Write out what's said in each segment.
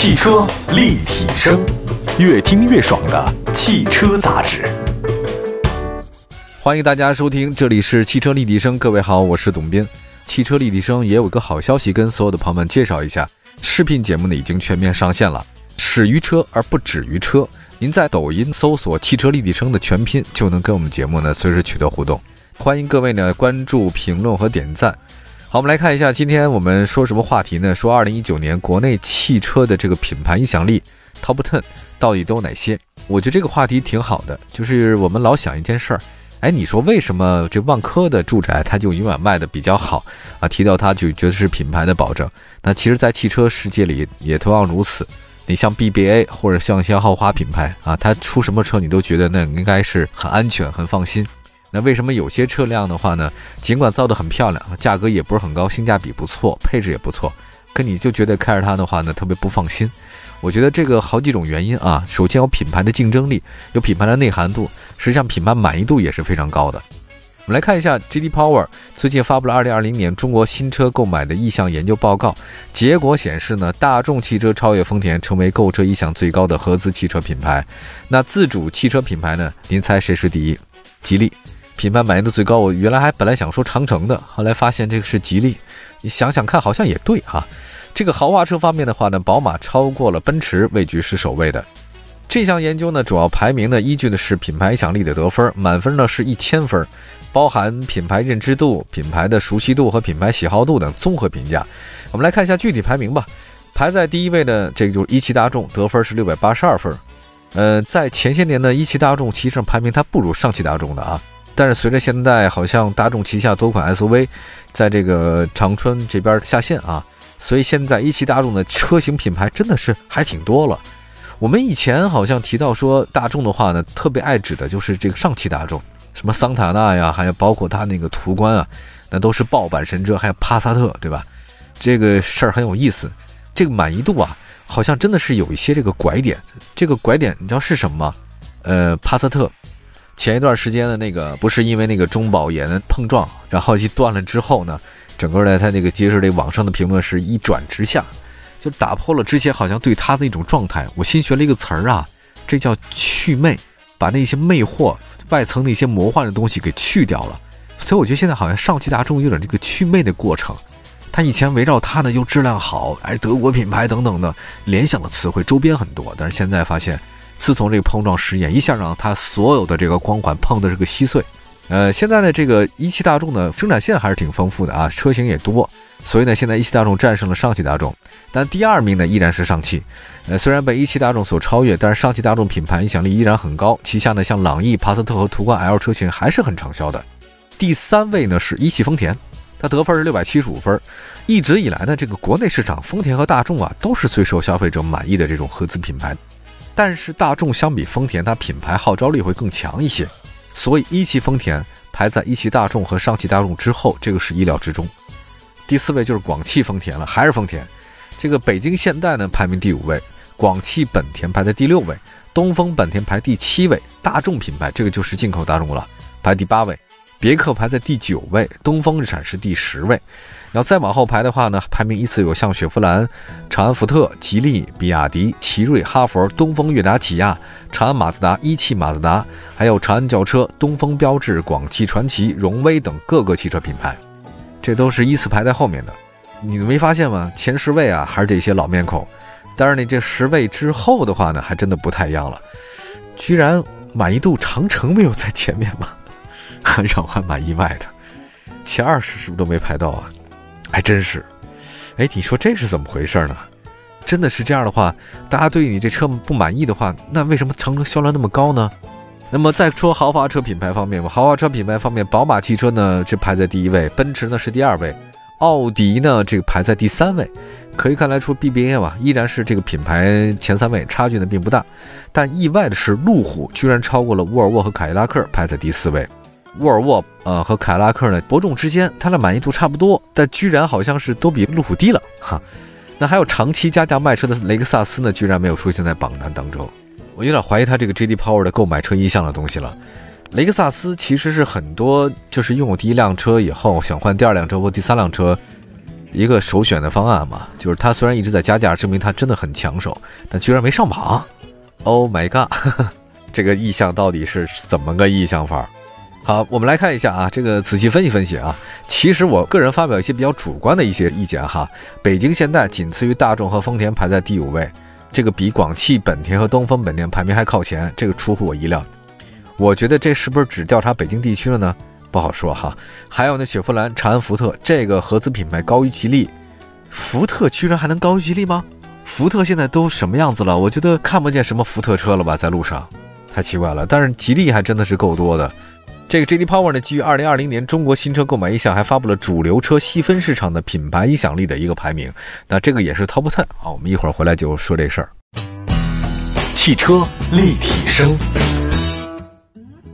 汽车立体声，越听越爽的汽车杂志。欢迎大家收听，这里是汽车立体声。各位好，我是董斌。汽车立体声也有个好消息，跟所有的朋友们介绍一下，视频节目呢已经全面上线了，始于车而不止于车。您在抖音搜索“汽车立体声”的全拼，就能跟我们节目呢随时取得互动。欢迎各位呢关注、评论和点赞。好，我们来看一下，今天我们说什么话题呢？说二零一九年国内汽车的这个品牌影响力 Top Ten 到底都有哪些？我觉得这个话题挺好的，就是我们老想一件事儿，哎，你说为什么这万科的住宅它就永远卖的比较好啊？提到它就觉得是品牌的保证。那其实，在汽车世界里也同样如此。你像 BBA 或者像一些豪华品牌啊，它出什么车你都觉得那应该是很安全、很放心。那为什么有些车辆的话呢？尽管造得很漂亮，价格也不是很高，性价比不错，配置也不错，可你就觉得开着它的话呢，特别不放心。我觉得这个好几种原因啊。首先有品牌的竞争力，有品牌的内涵度，实际上品牌满意度也是非常高的。我们来看一下 GD Power 最近发布了2020年中国新车购买的意向研究报告，结果显示呢，大众汽车超越丰田，成为购车意向最高的合资汽车品牌。那自主汽车品牌呢？您猜谁是第一？吉利。品牌满意度最高，我原来还本来想说长城的，后来发现这个是吉利。你想想看，好像也对哈。这个豪华车方面的话呢，宝马超过了奔驰，位居是首位的。这项研究呢，主要排名呢依据的是品牌影响力的得分，满分呢是一千分，包含品牌认知度、品牌的熟悉度和品牌喜好度等综合评价。我们来看一下具体排名吧。排在第一位的这个就是一汽大众，得分是六百八十二分。呃，在前些年呢，一汽大众其实上排名它不如上汽大众的啊。但是随着现在好像大众旗下多款 SUV，在这个长春这边下线啊，所以现在一汽大众的车型品牌真的是还挺多了。我们以前好像提到说大众的话呢，特别爱指的就是这个上汽大众，什么桑塔纳呀，还有包括它那个途观啊，那都是爆版神车，还有帕萨特，对吧？这个事儿很有意思。这个满意度啊，好像真的是有一些这个拐点。这个拐点你知道是什么吗？呃，帕萨特。前一段时间的那个不是因为那个中保研碰撞，然后一断了之后呢，整个呢他那个接着这网上的评论是一转直下，就打破了之前好像对他的一种状态。我新学了一个词儿啊，这叫去魅，把那些魅惑外层那些魔幻的东西给去掉了。所以我觉得现在好像上汽大众有点这个去魅的过程。他以前围绕它呢又质量好，还是德国品牌等等的联想的词汇周边很多，但是现在发现。自从这个碰撞实验一下让它所有的这个光环碰的是个稀碎，呃，现在呢这个一汽大众的生产线还是挺丰富的啊，车型也多，所以呢现在一汽大众战胜了上汽大众，但第二名呢依然是上汽，呃，虽然被一汽大众所超越，但是上汽大众品牌影响力依然很高，旗下呢像朗逸、帕萨特和途观 L 车型还是很畅销的。第三位呢是一汽丰田，它得分是六百七十五分，一直以来呢这个国内市场丰田和大众啊都是最受消费者满意的这种合资品牌。但是大众相比丰田，它品牌号召力会更强一些，所以一汽丰田排在一汽大众和上汽大众之后，这个是意料之中。第四位就是广汽丰田了，还是丰田。这个北京现代呢排名第五位，广汽本田排在第六位，东风本田排第七位，大众品牌这个就是进口大众了，排第八位，别克排在第九位，东风日产是第十位。然后再往后排的话呢，排名依次有像雪佛兰、长安福特、吉利、比亚迪、奇瑞、哈弗、东风悦达起亚、长安马自达、一汽马自达，还有长安轿车、东风标致、广汽传祺、荣威等各个汽车品牌，这都是依次排在后面的。你没发现吗？前十位啊还是这些老面孔，但是呢这十位之后的话呢，还真的不太一样了。居然满意度长城没有在前面吗？让我还蛮意外的。前二十是不是都没排到啊？还真是，哎，你说这是怎么回事呢？真的是这样的话，大家对你这车不满意的话，那为什么长城销量那么高呢？那么再说豪华车品牌方面吧，豪华车品牌方面，宝马汽车呢这排在第一位，奔驰呢是第二位，奥迪呢这个排在第三位。可以看来出 BBA 嘛，依然是这个品牌前三位，差距呢并不大。但意外的是，路虎居然超过了沃尔沃和凯迪拉克，排在第四位。沃尔沃呃和凯迪拉克呢伯仲之间，它的满意度差不多，但居然好像是都比路虎低了哈。那还有长期加价卖车的雷克萨斯呢，居然没有出现在榜单当中。我有点怀疑它这个 J.D. Power 的购买车意向的东西了。雷克萨斯其实是很多就是拥有第一辆车以后想换第二辆车或第三辆车，一个首选的方案嘛，就是它虽然一直在加价，证明它真的很抢手，但居然没上榜。Oh my god，这个意向到底是怎么个意向法？好，我们来看一下啊，这个仔细分析分析啊。其实我个人发表一些比较主观的一些意见哈。北京现代仅次于大众和丰田排在第五位，这个比广汽本田和东风本田排名还靠前，这个出乎我意料。我觉得这是不是只调查北京地区了呢？不好说哈。还有那雪佛兰、长安福特这个合资品牌高于吉利，福特居然还能高于吉利吗？福特现在都什么样子了？我觉得看不见什么福特车了吧，在路上，太奇怪了。但是吉利还真的是够多的。这个 J.D. Power 呢，基于二零二零年中国新车购买意向，还发布了主流车细分市场的品牌影响力的一个排名。那这个也是 Top Ten 啊。我们一会儿回来就说这事儿。汽车立体声，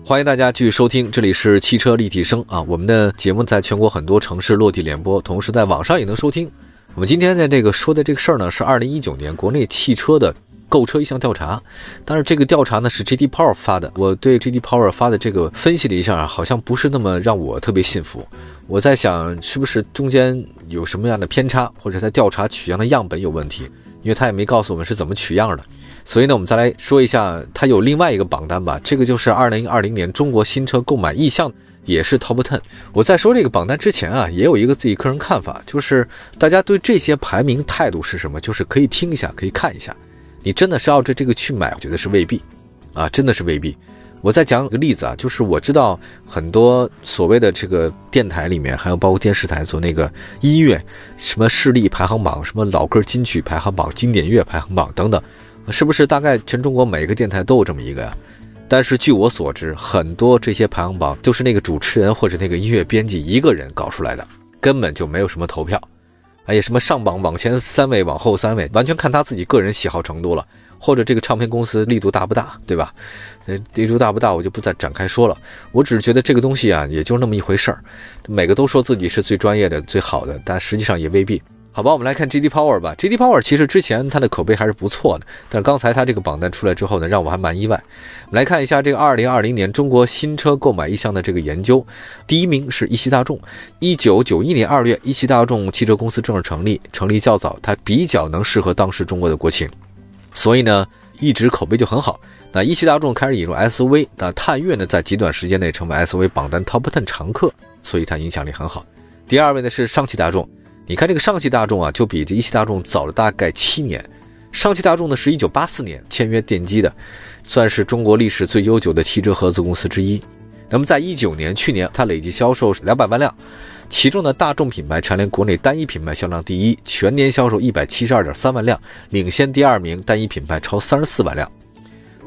欢迎大家继续收听，这里是汽车立体声啊。我们的节目在全国很多城市落地联播，同时在网上也能收听。我们今天的这个说的这个事儿呢，是二零一九年国内汽车的。购车意向调查，但是这个调查呢是 J.D. Power 发的。我对 J.D. Power 发的这个分析了一下啊，好像不是那么让我特别信服。我在想，是不是中间有什么样的偏差，或者在调查取样的样本有问题？因为他也没告诉我们是怎么取样的。所以呢，我们再来说一下，它有另外一个榜单吧。这个就是二零二零年中国新车购买意向，也是 Top Ten。我在说这个榜单之前啊，也有一个自己个人看法，就是大家对这些排名态度是什么？就是可以听一下，可以看一下。你真的是照着这个去买，我觉得是未必，啊，真的是未必。我再讲个例子啊，就是我知道很多所谓的这个电台里面，还有包括电视台做那个音乐，什么势力排行榜，什么老歌金曲排行榜、经典乐排行榜等等，是不是大概全中国每个电台都有这么一个呀？但是据我所知，很多这些排行榜都是那个主持人或者那个音乐编辑一个人搞出来的，根本就没有什么投票。哎呀，什么上榜往前三位，往后三位，完全看他自己个人喜好程度了，或者这个唱片公司力度大不大，对吧？呃，力度大不大，我就不再展开说了。我只是觉得这个东西啊，也就那么一回事儿。每个都说自己是最专业的、最好的，但实际上也未必。好吧，我们来看 J.D. Power 吧。J.D. Power 其实之前它的口碑还是不错的，但是刚才它这个榜单出来之后呢，让我还蛮意外。我们来看一下这个2020年中国新车购买意向的这个研究，第一名是一汽大众。1991年2月，一汽大众汽车公司正式成立，成立较早，它比较能适合当时中国的国情，所以呢，一直口碑就很好。那一汽大众开始引入 SUV，那探岳呢，在极短时间内成为 SUV 榜单 Top Ten 常客，所以它影响力很好。第二位呢是上汽大众。你看这个上汽大众啊，就比这一汽大众早了大概七年。上汽大众呢是一九八四年签约奠基的，算是中国历史最悠久的汽车合资公司之一。那么在一九年，去年它累计销售两百万辆，其中呢大众品牌蝉联国内单一品牌销量第一，全年销售一百七十二点三万辆，领先第二名单一品牌超三十四万辆。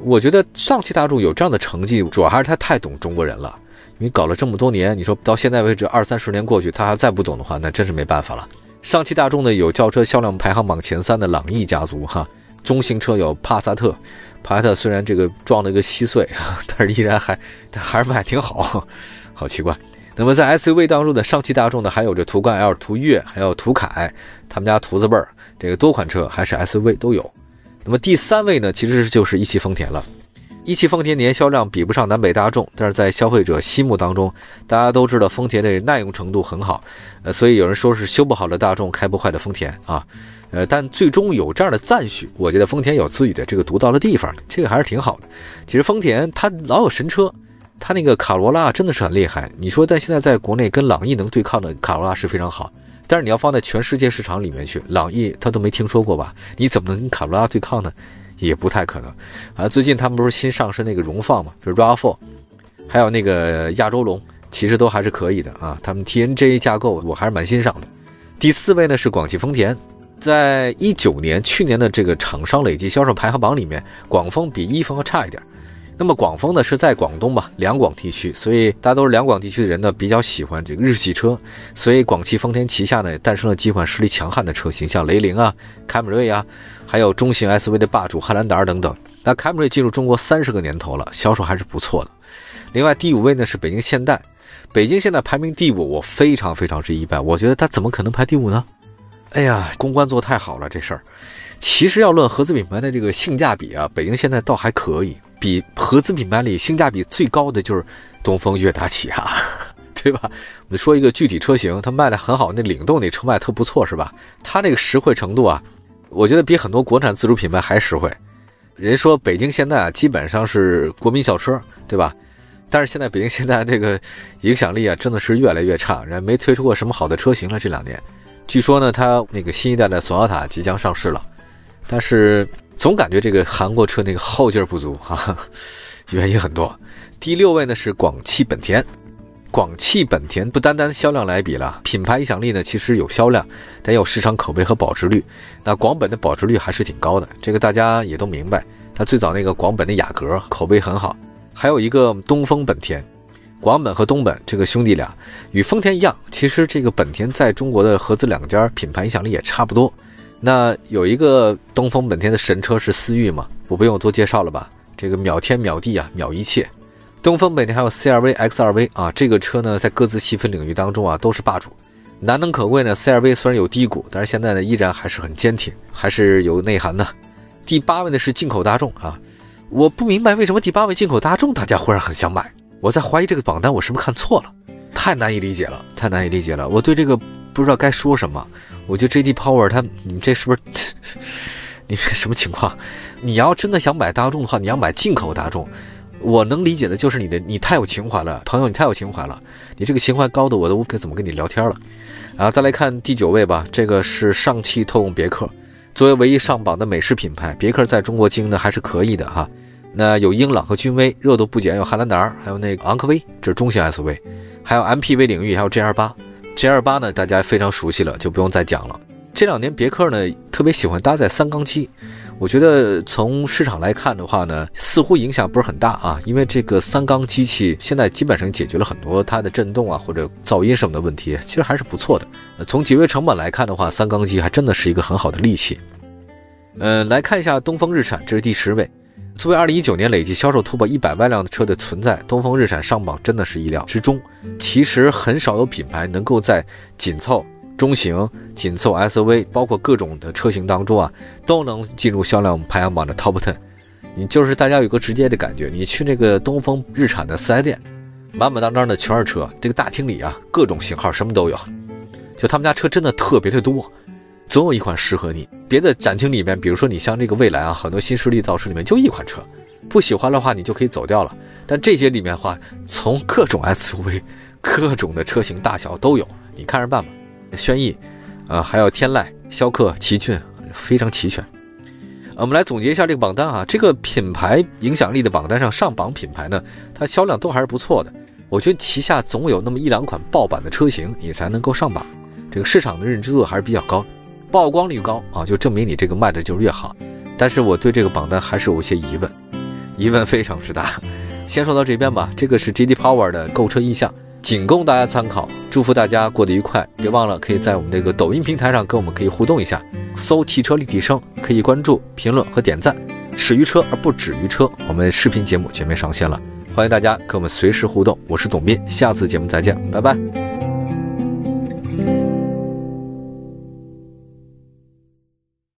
我觉得上汽大众有这样的成绩，主要还是它太懂中国人了。你搞了这么多年，你说到现在为止二三十年过去，他还再不懂的话，那真是没办法了。上汽大众呢有轿车销量排行榜前三的朗逸家族哈，中型车有帕萨特，帕萨特虽然这个撞了一个稀碎，但是依然还还是卖挺好，好奇怪。那么在 SUV 当中的上汽大众呢，还有这途观 L、途岳，还有途凯，他们家途字辈儿这个多款车还是 SUV 都有。那么第三位呢，其实就是一汽丰田了。一汽丰田年销量比不上南北大众，但是在消费者心目当中，大家都知道丰田的耐用程度很好，呃，所以有人说是修不好的大众，开不坏的丰田啊，呃，但最终有这样的赞许，我觉得丰田有自己的这个独到的地方，这个还是挺好的。其实丰田它老有神车，它那个卡罗拉真的是很厉害。你说但现在在国内跟朗逸能对抗的卡罗拉是非常好，但是你要放在全世界市场里面去，朗逸它都没听说过吧？你怎么能跟卡罗拉对抗呢？也不太可能，啊，最近他们不是新上市那个荣放嘛，就是 RAV4，还有那个亚洲龙，其实都还是可以的啊。他们 TNGA 架构我还是蛮欣赏的。第四位呢是广汽丰田，在一九年去年的这个厂商累计销售排行榜里面，广丰比一丰要差一点。那么广丰呢是在广东吧，两广地区，所以大家都是两广地区的人呢比较喜欢这个日系车，所以广汽丰田旗下呢诞生了几款实力强悍的车型，像雷凌啊、凯美瑞啊。还有中型 SUV 的霸主汉兰达等等。那凯美瑞进入中国三十个年头了，销售还是不错的。另外第五位呢是北京现代，北京现代排名第五，我非常非常之意外。我觉得它怎么可能排第五呢？哎呀，公关做太好了这事儿。其实要论合资品牌的这个性价比啊，北京现代倒还可以。比合资品牌里性价比最高的就是东风悦达起亚，对吧？我们说一个具体车型，它卖的很好，那领动那车卖特不错，是吧？它那个实惠程度啊，我觉得比很多国产自主品牌还实惠。人说北京现代啊，基本上是国民小车，对吧？但是现在北京现在这个影响力啊，真的是越来越差，人没推出过什么好的车型了。这两年，据说呢，它那个新一代的索纳塔即将上市了，但是总感觉这个韩国车那个后劲儿不足哈，原因很多。第六位呢是广汽本田，广汽本田不单单销量来比了，品牌影响力呢其实有销量，但有市场口碑和保值率。那广本的保值率还是挺高的，这个大家也都明白。它最早那个广本的雅阁口碑很好。还有一个东风本田，广本和东本这个兄弟俩，与丰田一样，其实这个本田在中国的合资两家品牌影响力也差不多。那有一个东风本田的神车是思域嘛，我不用多介绍了吧？这个秒天秒地啊，秒一切。东风本田还有 CRV、XRV 啊，这个车呢在各自细分领域当中啊都是霸主。难能可贵呢，CRV 虽然有低谷，但是现在呢依然还是很坚挺，还是有内涵的。第八位呢是进口大众啊。我不明白为什么第八位进口大众大家忽然很想买，我在怀疑这个榜单我是不是看错了，太难以理解了，太难以理解了。我对这个不知道该说什么。我觉得 J D Power 他，你这是不是你这什么情况？你要真的想买大众的话，你要买进口大众，我能理解的就是你的你太有情怀了，朋友你太有情怀了，你这个情怀高的我都该怎么跟你聊天了。然后再来看第九位吧，这个是上汽通用别克。作为唯一上榜的美式品牌，别克在中国经营的还是可以的哈。那有英朗和君威，热度不减；有汉兰达，还有那个昂科威，这是中型 SUV，还有 MPV 领域，还有 GL 八。GL 八呢，大家非常熟悉了，就不用再讲了。这两年别克呢，特别喜欢搭载三缸机。我觉得从市场来看的话呢，似乎影响不是很大啊，因为这个三缸机器现在基本上解决了很多它的震动啊或者噪音什么的问题，其实还是不错的。从节约成本来看的话，三缸机还真的是一个很好的利器。嗯，来看一下东风日产，这是第十位。作为二零一九年累计销售突破一百万辆的车的存在，东风日产上榜真的是意料之中。其实很少有品牌能够在紧凑。中型、紧凑 SUV，包括各种的车型当中啊，都能进入销量排行榜的 Top Ten。你就是大家有个直接的感觉，你去那个东风日产的四 S 店，满满当当的全是车，这个大厅里啊，各种型号什么都有。就他们家车真的特别的多，总有一款适合你。别的展厅里面，比如说你像这个蔚来啊，很多新势力造车里面就一款车，不喜欢的话你就可以走掉了。但这些里面话，从各种 SUV、各种的车型大小都有，你看着办吧。轩逸，啊，还有天籁、逍客、奇骏，非常齐全。我们来总结一下这个榜单啊，这个品牌影响力的榜单上上榜品牌呢，它销量都还是不错的。我觉得旗下总有那么一两款爆版的车型，你才能够上榜。这个市场的认知度还是比较高，曝光率高啊，就证明你这个卖的就越好。但是我对这个榜单还是有些疑问，疑问非常之大。先说到这边吧，这个是 JD Power 的购车意向。仅供大家参考，祝福大家过得愉快。别忘了可以在我们这个抖音平台上跟我们可以互动一下，搜“汽车立体声”，可以关注、评论和点赞。始于车而不止于车，我们视频节目全面上线了，欢迎大家跟我们随时互动。我是董斌，下次节目再见，拜拜。